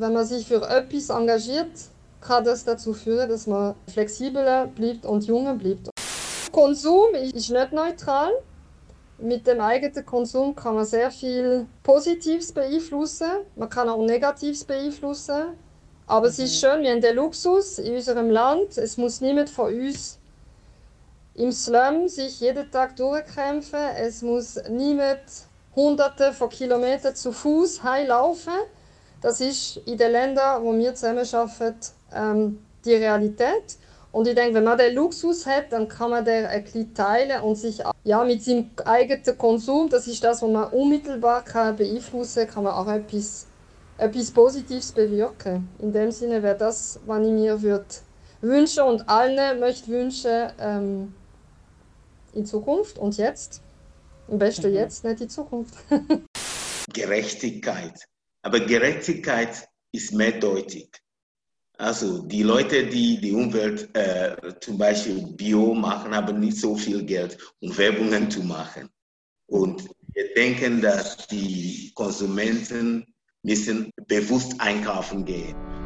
wenn man sich für etwas engagiert, kann das dazu führen, dass man flexibler bleibt und junger bleibt. Konsum ist nicht neutral. Mit dem eigenen Konsum kann man sehr viel Positives beeinflussen, man kann auch Negatives beeinflussen. Aber mhm. es ist mhm. schön, wir haben den Luxus in unserem Land. Es muss niemand von uns im Slum sich jeden Tag durchkämpfen. Es muss niemand hunderte von Kilometern zu Fuß heilaufen. Das ist in den Ländern, wo wir zusammenarbeiten, ähm, die Realität. Und ich denke, wenn man den Luxus hat, dann kann man den ein bisschen teilen und sich ja, mit seinem eigenen Konsum, das ist das, was man unmittelbar kann beeinflussen kann, kann man auch etwas, etwas Positives bewirken. In dem Sinne wäre das, was ich mir würde wünschen und allen möchte wünschen ähm, in Zukunft und jetzt. Am besten mhm. jetzt, nicht in Zukunft. Gerechtigkeit. Aber Gerechtigkeit ist mehrdeutig. Also die Leute, die die Umwelt äh, zum Beispiel Bio machen, haben nicht so viel Geld, um Werbungen zu machen. Und wir denken, dass die Konsumenten müssen bewusst einkaufen gehen.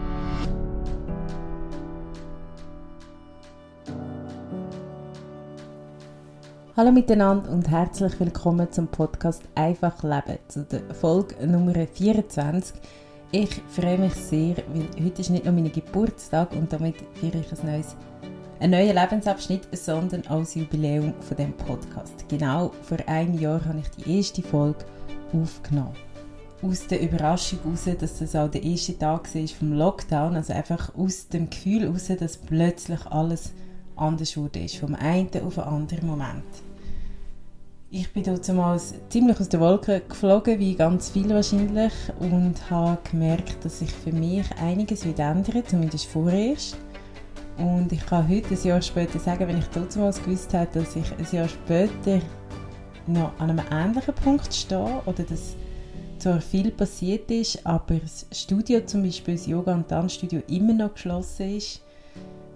Hallo miteinander und herzlich willkommen zum Podcast Einfach Leben, zu der Folge Nummer 24. Ich freue mich sehr, weil heute ist nicht nur mein Geburtstag und damit feiere ich ein neues, einen neuen Lebensabschnitt, sondern als Jubiläum von dem Podcast. Genau vor einem Jahr habe ich die erste Folge aufgenommen. Aus der Überraschung heraus, dass das auch der erste Tag war vom Lockdown, also einfach aus dem Gefühl heraus, dass plötzlich alles anders wurde, vom einen auf den anderen Moment. Ich bin damals ziemlich aus der Wolke geflogen, wie ganz viele wahrscheinlich, und habe gemerkt, dass sich für mich einiges wird ändern, zumindest vorerst. Und ich kann heute, ein Jahr später, sagen, wenn ich damals gewusst hätte, dass ich ein Jahr später noch an einem ähnlichen Punkt stehe oder dass zwar viel passiert ist, aber das Studio, zum Beispiel das Yoga- und Tanzstudio, immer noch geschlossen ist,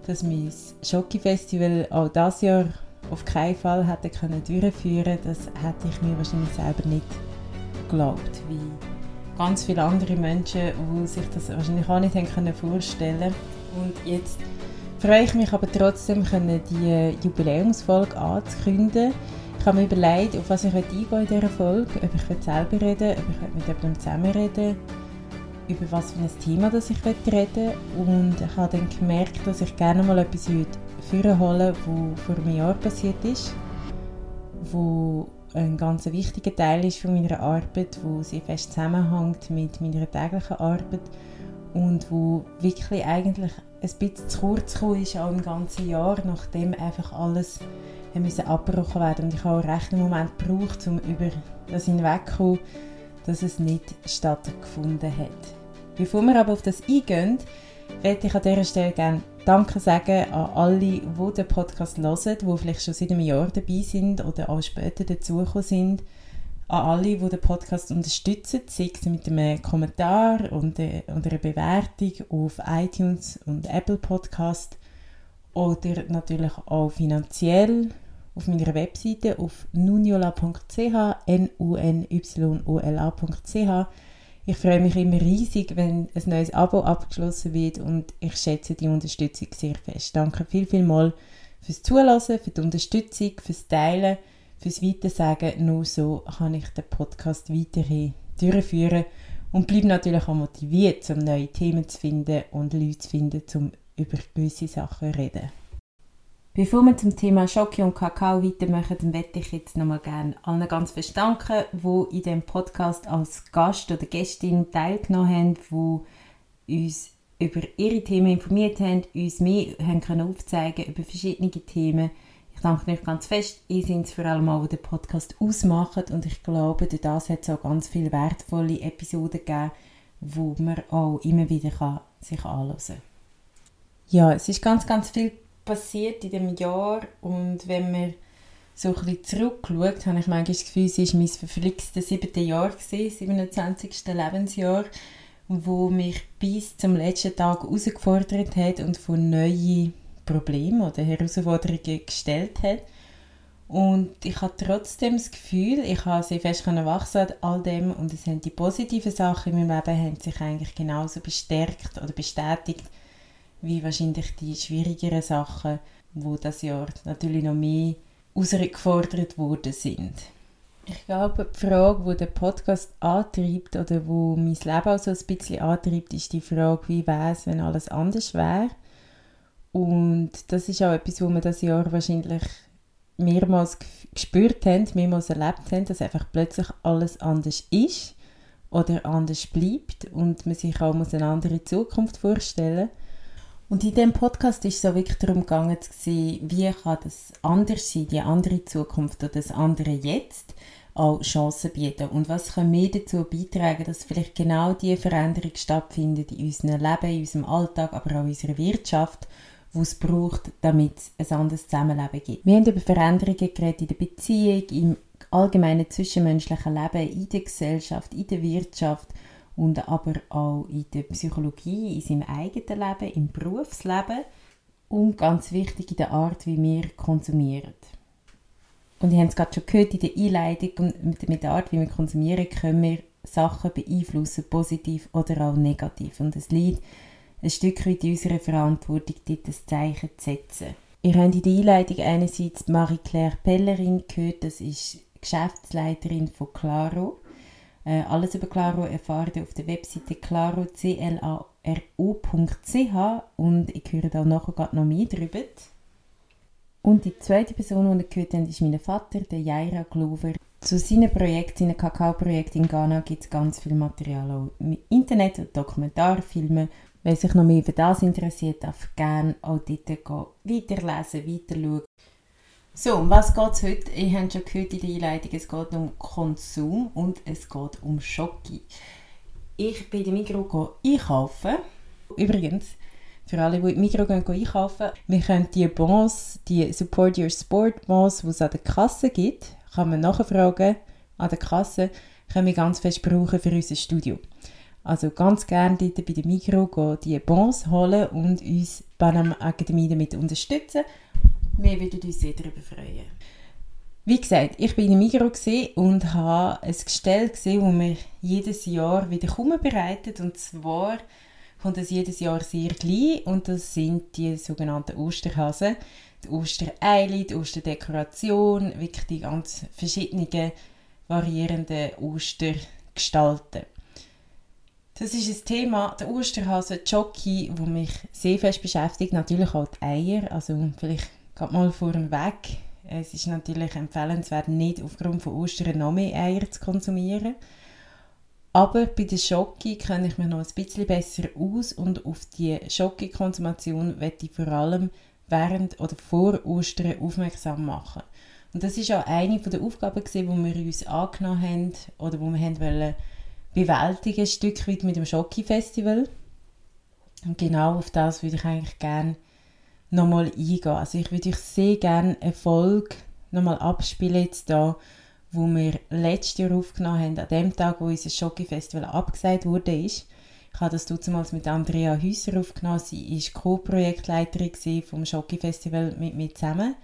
dass mein Schoki-Festival auch dieses Jahr auf keinen Fall hätte können durchführen das hätte ich mir wahrscheinlich selber nicht geglaubt. Wie ganz viele andere Menschen, die sich das wahrscheinlich auch nicht haben können vorstellen Und jetzt freue ich mich aber trotzdem, die Jubiläumsfolge anzukündigen. Ich habe mir überlegt, auf was ich eingehen in dieser Folge. Ob ich selber reden ob ich mit jemandem zusammen reden über was für ein Thema das ich reden. Und ich habe dann gemerkt, dass ich gerne mal etwas vorholen was vor einem Jahr passiert ist, wo ein ganz wichtiger Teil ist von meiner Arbeit, wo sehr fest zusammenhängt mit meiner täglichen Arbeit und wo wirklich eigentlich ein bisschen zu kurz gekommen ist, auch im ganzen Jahr, nachdem einfach alles müssen abgebrochen werden und ich habe auch recht einen Moment gebraucht, um über das hinwegzukommen, dass es nicht stattgefunden hat. Bevor wir aber auf das eingehen, werde ich an dieser Stelle gerne Danke sagen an alle, die den Podcast hören, die vielleicht schon seit einem Jahr dabei sind oder auch später dazugekommen sind. An alle, die den Podcast unterstützen, sei es mit einem Kommentar und einer Bewertung auf iTunes und Apple Podcast oder natürlich auch finanziell auf meiner Webseite auf nunyola.ch, n u n y o l a.ch ich freue mich immer riesig, wenn ein neues Abo abgeschlossen wird und ich schätze die Unterstützung sehr fest. Danke viel, viel mal fürs Zulassen, für die Unterstützung, fürs Teilen, fürs Weitersagen. Nur so kann ich den Podcast weiterhin durchführen und bleibe natürlich auch motiviert, um neue Themen zu finden und Leute zu finden, um über gewisse Sachen zu reden. Bevor wir zum Thema Schoki und Kakao weitermachen, dann möchte ich jetzt nochmal gerne allen ganz fest danken, die in diesem Podcast als Gast oder Gästin teilgenommen haben, die uns über ihre Themen informiert haben, uns mehr haben können aufzeigen über verschiedene Themen. Ich danke euch ganz fest. Ihr seid vor allem auch, die den Podcast ausmachen und ich glaube, durch das hat es auch ganz viele wertvolle Episoden gegeben, wo man auch immer wieder kann sich anhören kann. Ja, es ist ganz, ganz viel passiert in dem Jahr und wenn man so ein bisschen zurückschaut, habe ich manchmal das Gefühl, es war mein verflixtes siebte Jahr, gewesen, 27. Lebensjahr, wo mich bis zum letzten Tag herausgefordert hat und vor neue Probleme oder Herausforderungen gestellt hat. Und ich habe trotzdem das Gefühl, ich habe sehr fest wachsen an all dem und es haben die positiven Sachen in meinem Leben haben sich eigentlich genauso bestärkt oder bestätigt, wie wahrscheinlich die schwierigeren Sachen, wo das Jahr natürlich noch mehr herausgefordert worden sind. Ich glaube, die Frage, die der Podcast antreibt oder wo mein Leben auch so ein bisschen antreibt, ist die Frage, wie wäre es, wenn alles anders wäre. Und das ist auch etwas, wo wir das Jahr wahrscheinlich mehrmals gespürt haben, mehrmals erlebt haben, dass einfach plötzlich alles anders ist oder anders bleibt und man sich auch eine andere Zukunft vorstellen muss. Und in dem Podcast ist es so wirklich darum gegangen, wie kann das anders sein, die andere Zukunft oder das andere Jetzt auch Chancen bieten und was können wir dazu beitragen, dass vielleicht genau diese Veränderung stattfindet in unserem Leben, in unserem Alltag, aber auch in unserer Wirtschaft die es braucht, damit es ein anderes Zusammenleben gibt. Wir haben über Veränderungen geredet in der Beziehung, im allgemeinen zwischenmenschlichen Leben, in der Gesellschaft, in der Wirtschaft und aber auch in der Psychologie, in seinem eigenen Leben, im Berufsleben und ganz wichtig in der Art, wie wir konsumieren. Und ihr habt es gerade schon gehört in der Einleitung, mit, mit der Art, wie wir konsumieren, können wir Sachen beeinflussen, positiv oder auch negativ. Und es liegt ein Stück weit in unserer Verantwortung, dort ein Zeichen zu setzen. Ihr habt in der Einleitung einerseits Marie-Claire Pellerin gehört, das ist Geschäftsleiterin von Claro. Äh, alles über Claro erfahrt ihr auf der Webseite claro.ch und ich höre da nachher noch mehr darüber. Und die zweite Person, die ihr gehört habt, ist mein Vater, der Jaira Glover. Zu seinen Projekten, seinen Kakao-Projekten in Ghana gibt es ganz viel Material auch im Internet, Dokumentarfilme Wer sich noch mehr für das interessiert, darf gerne auch dort gehen, weiterlesen, weiterschauen. So, um was geht es heute? Ihr habt schon gehört in der Einleitung, es geht um Konsum und es geht um Schocke. Ich bin in Migros einkaufen. Übrigens, für alle, die in Migros gehen, einkaufen, wir können die Bons, die Support Your Sport Bons, die es an der Kasse gibt, kann man nachfragen, an der Kasse, können wir ganz fest brauchen für unser Studio. Also ganz gerne dort bei der Mikro die Bons holen und uns Panam Akademie damit unterstützen. Wir würden uns sehr darüber freuen. Wie gesagt, ich war in Migro und habe ein Gestell gesehen, das mir jedes Jahr wieder bereitet. Und zwar kommt es jedes Jahr sehr klein und das sind die sogenannten Osterhasen. Die Ostereile, die Osterdekoration, wirklich die ganz verschiedenen variierenden Ostergestalten. Das ist ein Thema, der Osterhase, Jockey, wo mich sehr fest beschäftigt. Natürlich auch die Eier, also vielleicht geht mal vor dem Weg. Es ist natürlich empfehlenswert, nicht aufgrund von Ostern noch mehr Eier zu konsumieren. Aber bei der Schocke kenne ich mich noch ein bisschen besser aus und auf die Schocke-Konsumation werde ich vor allem während oder vor Ostern aufmerksam machen. Und das ist auch eine der Aufgaben, die wir uns angenommen haben oder wo wir haben wollen, bewältigen, ein Stück weit mit dem Schocki-Festival. Und genau auf das würde ich eigentlich gerne nochmal eingehen. Also ich würde euch sehr gerne eine Folge nochmal abspielen jetzt da, wo wir letztes Jahr aufgenommen haben, an dem Tag, wo unser Schocki-Festival abgesagt wurde. Ich habe das damals mit Andrea Hüsser aufgenommen. Sie war Co-Projektleiterin vom Schocki-Festival mit mir zusammen.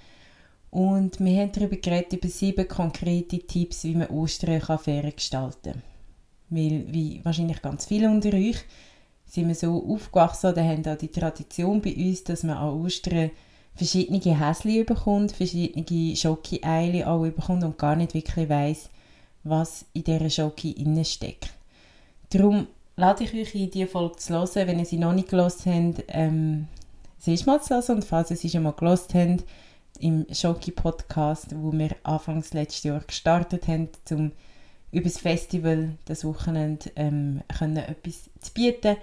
Und wir haben darüber geredet, über sieben konkrete Tipps, wie man Ostern fairer gestalten kann. Weil, wie wahrscheinlich ganz viele unter euch, sind wir so aufgewachsen oder haben auch die Tradition bei uns, dass man an Ostern verschiedene Häsli bekommt, verschiedene Schoki-Eile auch bekommt und gar nicht wirklich weiss, was in dieser Schoki steckt. Darum lade ich euch in diese Folge zu hören, wenn ihr sie noch nicht gelesen habt, ähm, sie ist mal zu hören und falls ihr sie schon mal gelesen habt, im Schoki-Podcast, wo wir anfangs letztes Jahr gestartet haben, zum über das Festival das Wochenende ähm, können etwas zu bieten,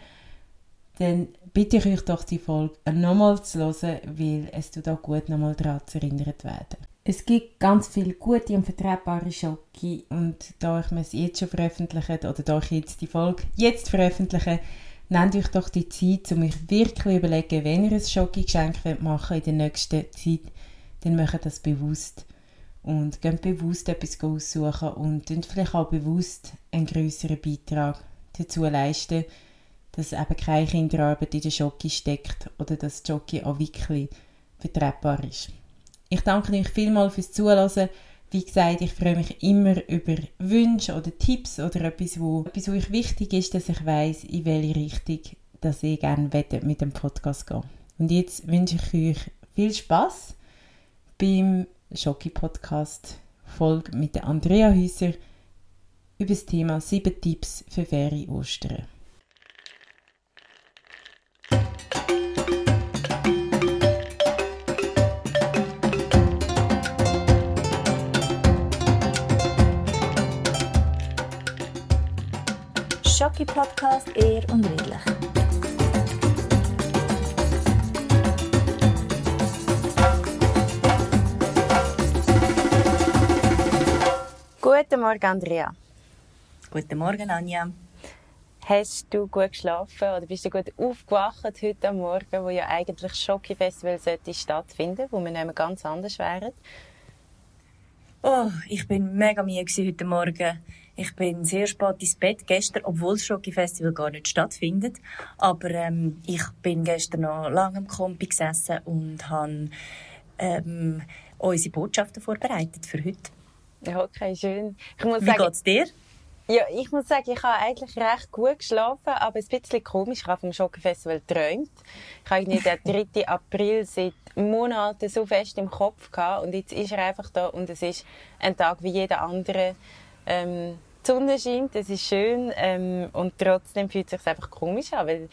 dann bitte ich euch doch die Folge nochmal zu hören, weil es tut auch gut, nochmal daran zu erinnert werden. Es gibt ganz viele gute und vertretbare Schocke und da ich es jetzt schon veröffentliche oder da ich jetzt die Folge jetzt veröffentliche, nehmt euch doch die Zeit, um euch wirklich überlegen, wenn ihr ein Schocke-Geschenk machen in der nächsten Zeit, dann macht das bewusst und gehen bewusst etwas aussuchen und vielleicht auch bewusst einen größeren Beitrag dazu leisten, dass eben keine Kinderarbeit in der Jockey steckt oder dass Jockey auch wirklich vertretbar ist. Ich danke euch vielmals fürs Zuhören. Wie gesagt, ich freue mich immer über Wünsche oder Tipps oder etwas, wo, etwas, wo euch wichtig ist, dass ich weiß, in welche Richtung dass ich gerne mit dem Podcast gehen Und jetzt wünsche ich euch viel Spaß beim Schocki-Podcast Folge mit Andrea Häuser über das Thema 7 Tipps für faire Ostern. Schocki Podcast ehr und redlich. Guten Morgen, Andrea. Guten Morgen, Anja. Hast du gut geschlafen oder bist du gut aufgewacht heute Morgen, wo ja eigentlich Schocki-Festival stattfinden, wo wir nicht ganz anders wären? Oh, ich bin mega müde heute Morgen. Ich bin sehr spät ins Bett gestern, obwohl das Schocki-Festival gar nicht stattfindet. Aber ähm, ich bin gestern noch lange am Kompi gesessen und habe ähm, unsere Botschaften vorbereitet für heute. Ja, okay, schön. Ich muss Wie sagen, geht's dir? Ja, ich muss sagen, ich habe eigentlich recht gut geschlafen, aber ein bisschen komisch. Ich habe vom Schockenfestival geträumt. Ich habe den 3. April seit Monaten so fest im Kopf gehabt und jetzt ist er einfach da und es ist ein Tag wie jeder andere. Ähm, die Sonne scheint, es ist schön ähm, und trotzdem fühlt es sich einfach komisch an, weil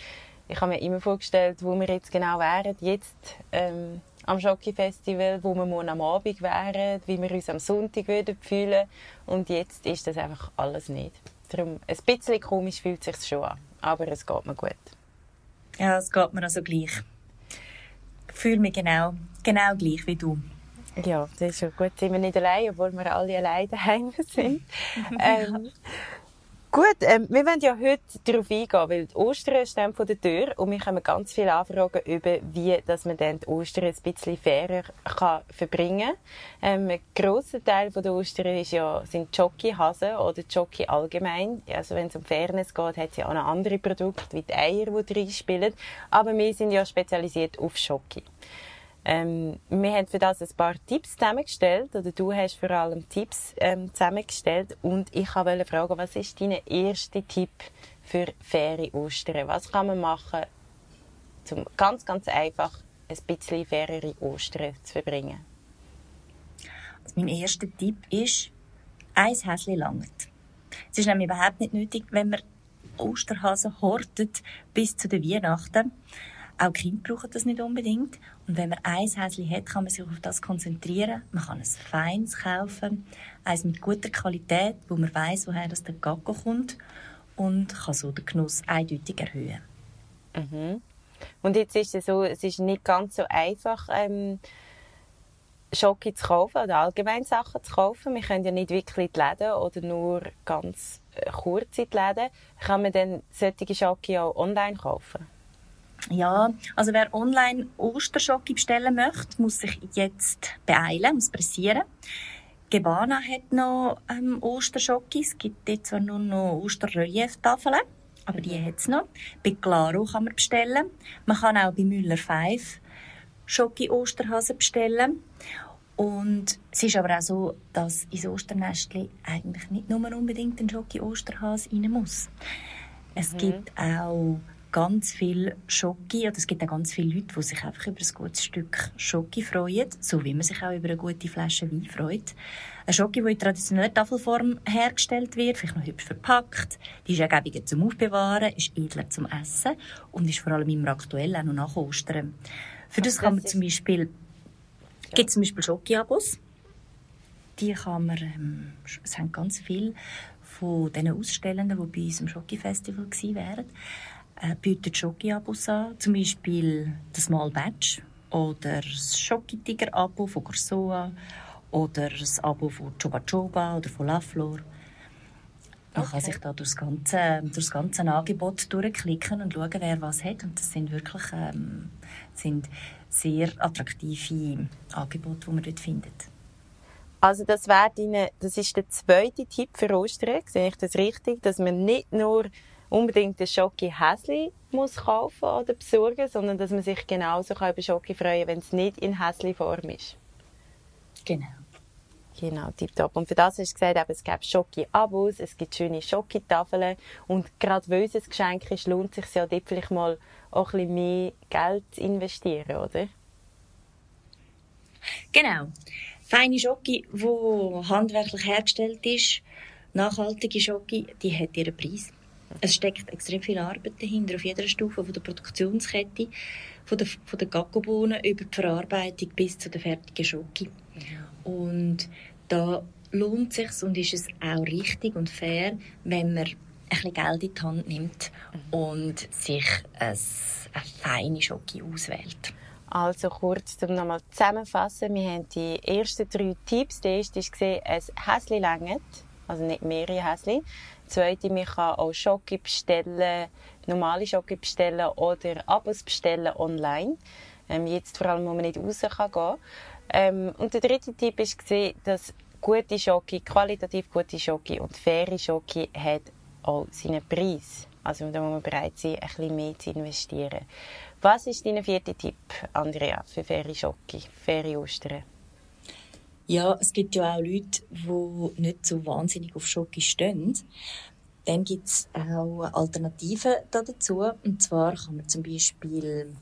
ich habe mir immer vorgestellt, wo wir jetzt genau wären. Jetzt ähm, am Schocki-Festival, wo wir morgen am Abend wären, wie wir uns am Sonntag würden fühlen Und jetzt ist das einfach alles nicht. Darum, ein bisschen komisch fühlt es sich schon an, aber es geht mir gut. Ja, es geht mir also gleich. Ich fühle mich genau, genau gleich wie du. Ja, das ist schon gut. Sind wir nicht allein, obwohl wir alle allein daheim sind. ähm, Gut, ähm, wir wollen ja heute darauf eingehen, weil die Ostern stehen vor der Tür und wir haben ganz viele Anfragen über, wie dass man dann die Ostern ein bisschen fairer kann verbringen kann. Ähm, ein grosser Teil der Ostern ist ja, sind Jockey-Hasen oder Jockey allgemein. Also wenn es um Fairness geht, hat es ja auch noch andere Produkte, wie die Eier, die drin spielen. Aber wir sind ja spezialisiert auf Jockey. Ähm, wir haben für das ein paar Tipps zusammengestellt, oder du hast vor allem Tipps ähm, zusammengestellt. Und ich wollte fragen, was ist dein erster Tipp für faire Ostern? Was kann man machen, um ganz, ganz einfach ein bisschen fairere Ostern zu verbringen? Also mein erster Tipp ist, ein Häschen langt. Es ist nämlich überhaupt nicht nötig, wenn man Osterhasen hortet bis zu den Weihnachten. Auch Kinder brauchen das nicht unbedingt. Und wenn man ein Häschen hat, kann man sich auf das konzentrieren. Man kann ein feines kaufen, eins mit guter Qualität, wo man weiß, woher das der Gacko kommt und kann so den Genuss eindeutig erhöhen. Mhm. Und jetzt ist es so, es ist nicht ganz so einfach, ähm, Schoki zu kaufen oder allgemein Sachen zu kaufen. Wir können ja nicht wirklich die Läden oder nur ganz äh, kurz in die Läden. Kann man dann solche Schoki auch online kaufen? Ja, also wer online Osterschocke bestellen möchte, muss sich jetzt beeilen, muss pressieren. Gebana hat noch ähm, Osterschocke. Es gibt jetzt zwar nur noch Osterrelieftafeln, aber die hat es noch. Bei Claro kann man bestellen. Man kann auch bei Müller 5 Schocke Osterhasen bestellen. Und es ist aber auch so, dass ins Osternestli eigentlich nicht nur unbedingt ein Schocke Osterhase rein muss. Es mhm. gibt auch ganz viel Schoki, oder es gibt auch ganz viele Leute, die sich einfach über ein gutes Stück Schoki freuen, so wie man sich auch über eine gute Flasche Wein freut. Eine Schoki, die in traditioneller Tafelform hergestellt wird, vielleicht noch hübsch verpackt, die ist ergiebiger zum Aufbewahren, ist edler zum Essen und ist vor allem immer aktuell, auch noch nach Ostern. Für das, kann man zum Beispiel, ja. gibt zum Beispiel Schoki-Abos. Die kann man, ähm, es haben ganz viele von diesen Ausstellenden, die bei uns im Schoki-Festival waren, äh, bietet Schoki-Abos an, zum Beispiel das Small Batch oder das Schoki-Tiger-Abo von Corsoa oder das Abo von Choba Choba oder von La Flor. Man okay. kann sich da durch das, ganze, durch das ganze Angebot durchklicken und schauen, wer was hat. Und das sind wirklich ähm, sind sehr attraktive Angebote, die man dort findet. Also das, wäre das ist der zweite Tipp für Ostern. Sehe ich das richtig? Dass man nicht nur unbedingt ein Schoki Häsli muss kaufen oder besorgen, sondern dass man sich genauso über Schoki freuen kann, wenn es nicht in Häsli Form ist. Genau. Genau, tipptopp. Und für das hast du gesagt, eben, es gibt Schoki-Abos, es gibt schöne Schoki-Tafeln. Und gerade weil es ein Geschenk ist, lohnt es sich ja dort vielleicht mal auch ein bisschen mehr Geld zu investieren, oder? Genau. Feine Schoki, die handwerklich hergestellt ist, nachhaltige Schoki, die hat ihren Preis. Es steckt extrem viel Arbeit dahinter, auf jeder Stufe von der Produktionskette, von der, von der über die Verarbeitung bis zu der fertigen Schoki. Und da lohnt es sich und ist es auch richtig und fair, wenn man ein bisschen Geld in die Hand nimmt und sich ein, eine feine Schoki auswählt. Also kurz zum nochmal zusammenfassen. Wir haben die ersten drei Tipps. Der erste war, ein Häsli längert. Also nicht mehrere Häsli. Zweite, man kann auch Schoki bestellen, normale Schoki bestellen oder Abos bestellen online. Ähm, jetzt vor allem, wo man nicht raus kann gehen ähm, und der dritte Tipp war, dass gute Schoki, qualitativ gute Schoki und faire Schoki hat auch seinen Preis. Also da muss man bereit sein, ein bisschen mehr zu investieren. Was ist dein vierter Tipp, Andrea, für faire Schoki, faire Ostern? Ja, es gibt ja auch Leute, die nicht so wahnsinnig auf Schoki stehen. Dann gibt es auch Alternativen dazu. Und zwar kann man zum Beispiel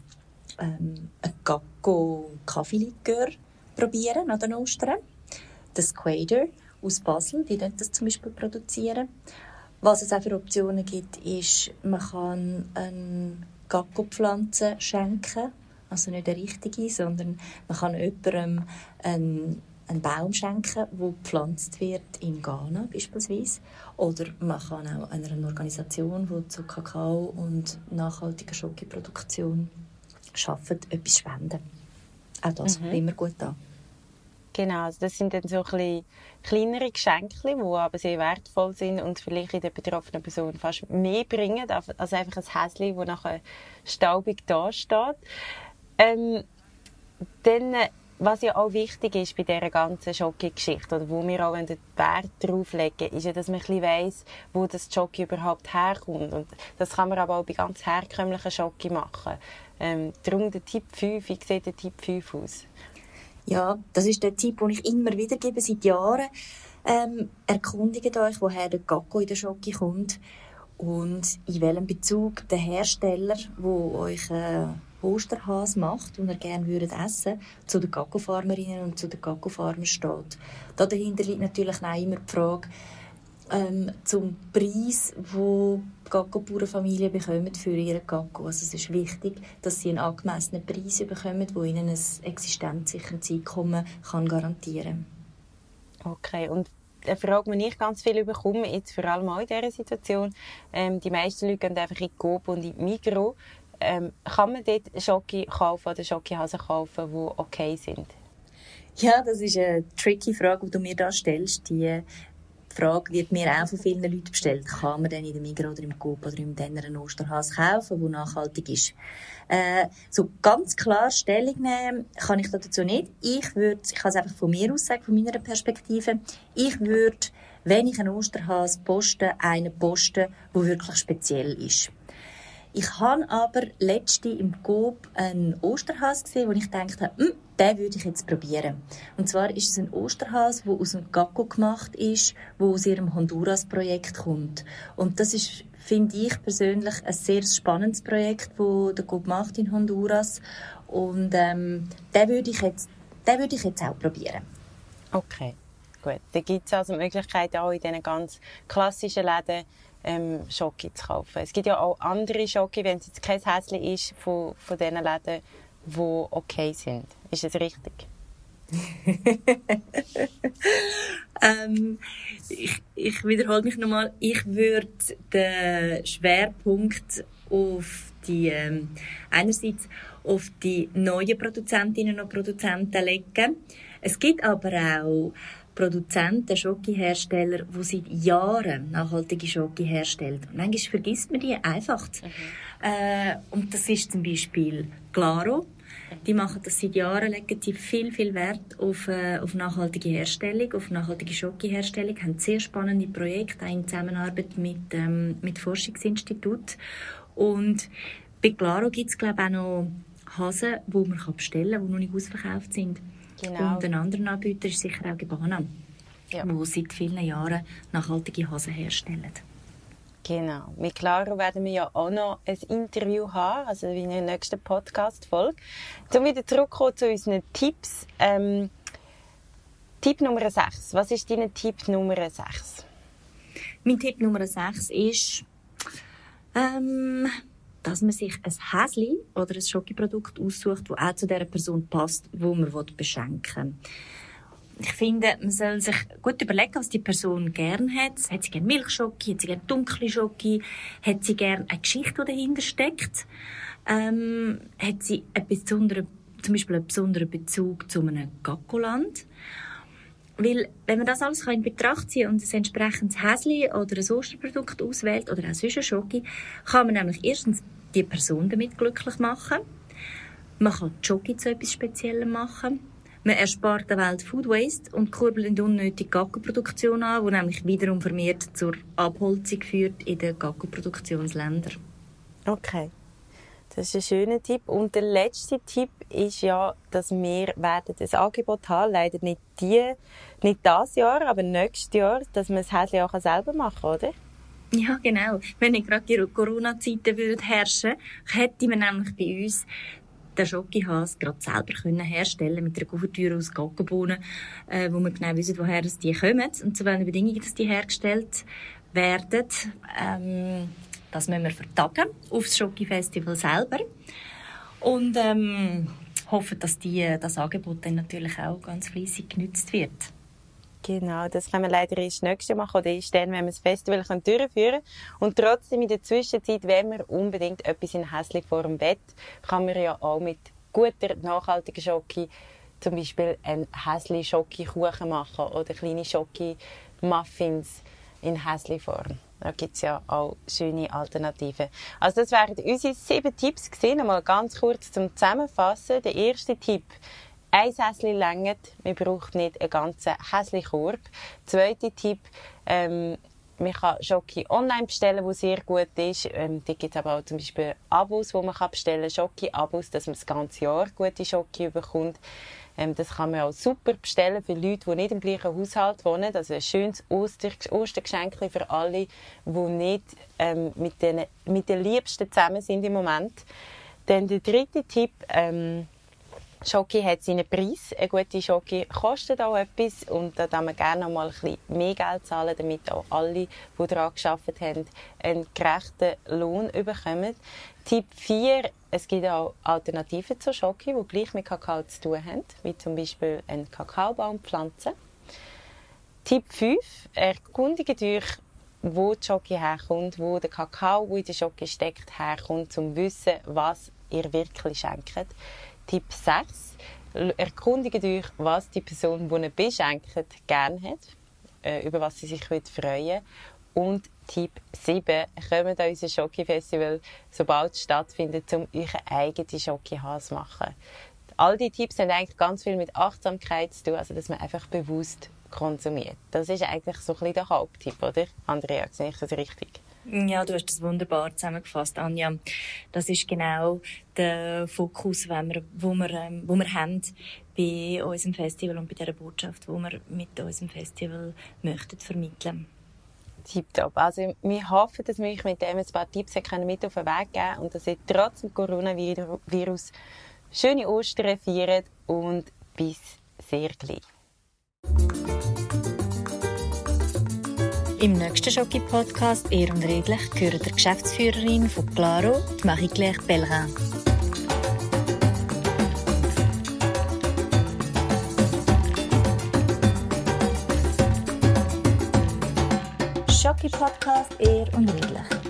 ähm, ein Gacko Kaffeelikör probieren an den Ostern. Das Quader aus Basel, die das zum Beispiel produzieren. Was es auch für Optionen gibt, ist, man kann eine Gacko-Pflanze schenken. Also nicht eine richtige, sondern man kann jemandem einen, einen Baum schenken, der gepflanzt wird in Ghana beispielsweise. Oder man kann auch einer Organisation, die zu Kakao und nachhaltiger Schokoproduktion arbeitet, etwas spenden. Auch das mhm. immer gut an. Genau, also das sind dann so ein kleinere Geschenke, die aber sehr wertvoll sind und vielleicht in der betroffenen Person fast mehr bringen, als einfach ein Häschen, das nachher staubig dasteht. Ähm, dann, was ja auch wichtig ist bei dieser ganzen Schoki-Geschichte, oder wo wir auch den Wert drauf legen, ist ja, dass man ein weiss, wo das Schoki überhaupt herkommt. Und das kann man aber auch bei ganz herkömmlichen Schoki machen. Ähm, darum der Tipp 5, wie sieht der Tipp 5 aus? Ja, das ist der Tipp, den ich immer wieder gebe, seit Jahren. Ähm, erkundigt euch, woher der Gacko in der Schoki kommt und in welchem Bezug der Hersteller, wo euch äh, Osterhas macht und er gerne würdet essen, zu den Gacko-Farmerinnen und zu den Gacko-Farmern steht. Da dahinter liegt natürlich auch immer die Frage, ähm, zum Preis, wo Gacko-Bauernfamilien bekommen für ihren Gacko. Also es ist wichtig, dass sie einen angemessenen Preis bekommen, der ihnen ein existenzsicheres Einkommen kann garantieren kann. Okay, und eine Frage, die ich ganz viel bekomme, jetzt vor allem auch in dieser Situation, ähm, die meisten Leute gehen einfach in die Coop und in die Migros. Ähm, kann man dort Schoki kaufen oder Schokihasen kaufen, die okay sind? Ja, das ist eine tricky Frage, die du mir da stellst. Die Frage wird mir auch von vielen Leuten gestellt. Kann man denn in der Migros oder im Coop oder im Denner einen Osterhase kaufen, der nachhaltig ist? Äh, so ganz klar Stellung nehmen kann ich dazu nicht. Ich würde, ich kann es einfach von mir aus sagen, von meiner Perspektive, ich würde, wenn ich einen Osterhase poste, einen posten, der wirklich speziell ist. Ich habe aber letzte im Coop einen Osterhas gesehen, wo ich dachte, hm, den würde ich jetzt probieren. Und zwar ist es ein Osterhas, der aus einem Gacko gemacht ist, wo aus ihrem Honduras-Projekt kommt. Und das ist, finde ich persönlich, ein sehr spannendes Projekt, das der Coop macht in Honduras. Und ähm, den würde ich jetzt, den würde ich jetzt auch probieren. Okay, gut. Da gibt es also Möglichkeiten auch in diesen ganz klassischen Läden, ähm, Schoki zu kaufen. Es gibt ja auch andere Schoki, wenn es jetzt kein Häschen ist, von, von diesen Läden, die okay sind. Ist das richtig? ähm, ich, ich wiederhole mich nochmal. Ich würde den Schwerpunkt auf die, ähm, einerseits auf die neuen Produzentinnen und Produzenten legen. Es gibt aber auch Produzenten, Schokihersteller, die seit Jahren nachhaltige Schoki herstellen. Und manchmal vergisst man die einfach. Mhm. Äh, und das ist zum Beispiel Claro. Die machen das seit Jahren, legen die viel, viel Wert auf, äh, auf nachhaltige Herstellung, auf nachhaltige Schokiherstellung, haben sehr spannende Projekte, auch in Zusammenarbeit mit, ähm, mit Forschungsinstitut. Und bei Claro gibt es, glaube ich, auch noch Hasen, die man bestellen kann, die noch nicht ausverkauft sind. Genau. Und ein anderer Anbieter ist sicher auch Gebana, ja. wo seit vielen Jahren nachhaltige Hosen herstellen. Genau. Mit Clara werden wir ja auch noch ein Interview haben, also in der nächsten Podcast-Folge. Um wieder zurückzukommen zu unseren Tipps. Ähm, Tipp Nummer 6. Was ist dein Tipp Nummer 6? Mein Tipp Nummer 6 ist, ähm, dass man sich ein Häsli oder ein Schokiprodukt aussucht, das auch zu der Person passt, wo man beschenken will. Ich finde, man soll sich gut überlegen, was die Person gern hat. Hat sie gern Milchschoki? Hat sie gern dunkle Schoki? Hat sie gern eine Geschichte, die dahinter steckt? Ähm, hat sie einen besonderen, zum Beispiel einen besonderen Bezug zu einem Gakkoland? Weil, wenn man das alles in Betracht ziehen und ein entsprechendes Häsli oder ein Osterprodukt auswählt oder auch sonst Schoki, kann man nämlich erstens die Person damit glücklich machen. Man kann Schoki zu etwas Speziellem machen. Man erspart der Welt Food Waste und kurbelt unnötige Gacko-Produktion an, die nämlich wiederum vermehrt zur Abholzung führt in den Gacko-Produktionsländern. Okay. Das ist ein schöner Tipp. Und der letzte Tipp ist ja, dass wir werden das Angebot haben, leider nicht die, nicht das Jahr, aber nächstes Jahr, dass man das Häschen auch selber machen kann, oder? Ja, genau. Wenn nicht gerade die Corona-Zeiten würden herrschen, hätte man nämlich bei uns den Schokihas gerade selber können herstellen mit einer Kuvertüre aus Gaggenbohnen, äh, wo wir genau wissen, woher die kommen und zu welchen Bedingungen dass die hergestellt werden. Ähm, das müssen wir vertagen aufs Schoki-Festival selber. Und ähm, hoffen, dass die, das Angebot dann natürlich auch ganz fleissig genutzt wird. Genau, das können wir leider erst nächstes machen oder erst dann, wenn wir das Festival durchführen können. Und trotzdem in der Zwischenzeit, wenn wir unbedingt etwas in Häsli vor dem Bett, kann man ja auch mit guter, nachhaltiger Schoki zum Beispiel einen Häsli-Schoki-Kuchen machen oder kleine Schoki-Muffins in Häsli-Form. Da gibt es ja auch schöne Alternativen. Also das wären unsere sieben Tipps gewesen. Einmal ganz kurz zum Zusammenfassen. Der erste Tipp. Ein Häsli längert, man braucht nicht einen ganzen Häsli-Korb. Zweiter Tipp, ähm, man kann Schoki online bestellen, wo sehr gut ist. Ähm, da gibt es aber auch zum Beispiel Abos, wo man bestellen kann. Schoki-Abos, dass man das ganze Jahr gute Schoki bekommt. Ähm, das kann man auch super bestellen für Leute, die nicht im gleichen Haushalt wohnen. Also ein schönes Oster Ostergeschenk für alle, die nicht ähm, mit, den, mit den Liebsten zusammen sind im Moment. Dann der dritte Tipp, ähm, Schoki hat seinen Preis. Eine gute Schoki kostet auch etwas und da darf man gerne noch mal ein bisschen mehr Geld zahlen, damit auch alle, die daran gearbeitet haben, einen gerechten Lohn bekommen. Tipp 4, es gibt auch Alternativen zur Schoki, die gleich mit Kakao zu tun haben, wie zum Beispiel eine Kakaobaumpflanze. Tipp 5, erkundigt euch, wo die Schoki herkommt, wo der Kakao, der in der Schoki steckt, herkommt, um zu wissen, was ihr wirklich schenkt. Tipp 6. Erkundigt euch, was die Person, die ihr beschenkt, gerne hat, äh, über was sie sich freuen. Und Tipp 7. Kommt an unser Schoki-Festival, sobald es stattfindet, um euren eigenen Schoki-Has zu machen. All diese Tipps haben eigentlich ganz viel mit Achtsamkeit zu tun, also dass man einfach bewusst konsumiert. Das ist eigentlich so ein bisschen der Haupttipp, oder? Andrea, sehe ich das richtig? Ja, du hast das wunderbar zusammengefasst, Anja. Das ist genau der Fokus, wenn wir, wo, wir, ähm, wo wir haben bei unserem Festival und bei dieser Botschaft, die wir mit unserem Festival möchten vermitteln. Tipptopp. Also, wir hoffen, dass wir euch mit dem ein paar Tipps mit auf den Weg geben und dass ihr trotz dem Coronavirus schöne Ostern feiert und bis sehr gleich. Im nächsten Schoki-Podcast «Ehr und redlich» gehört der Geschäftsführerin von Claro, Marie-Claire Pellerin. Schoki-Podcast «Ehr und redlich»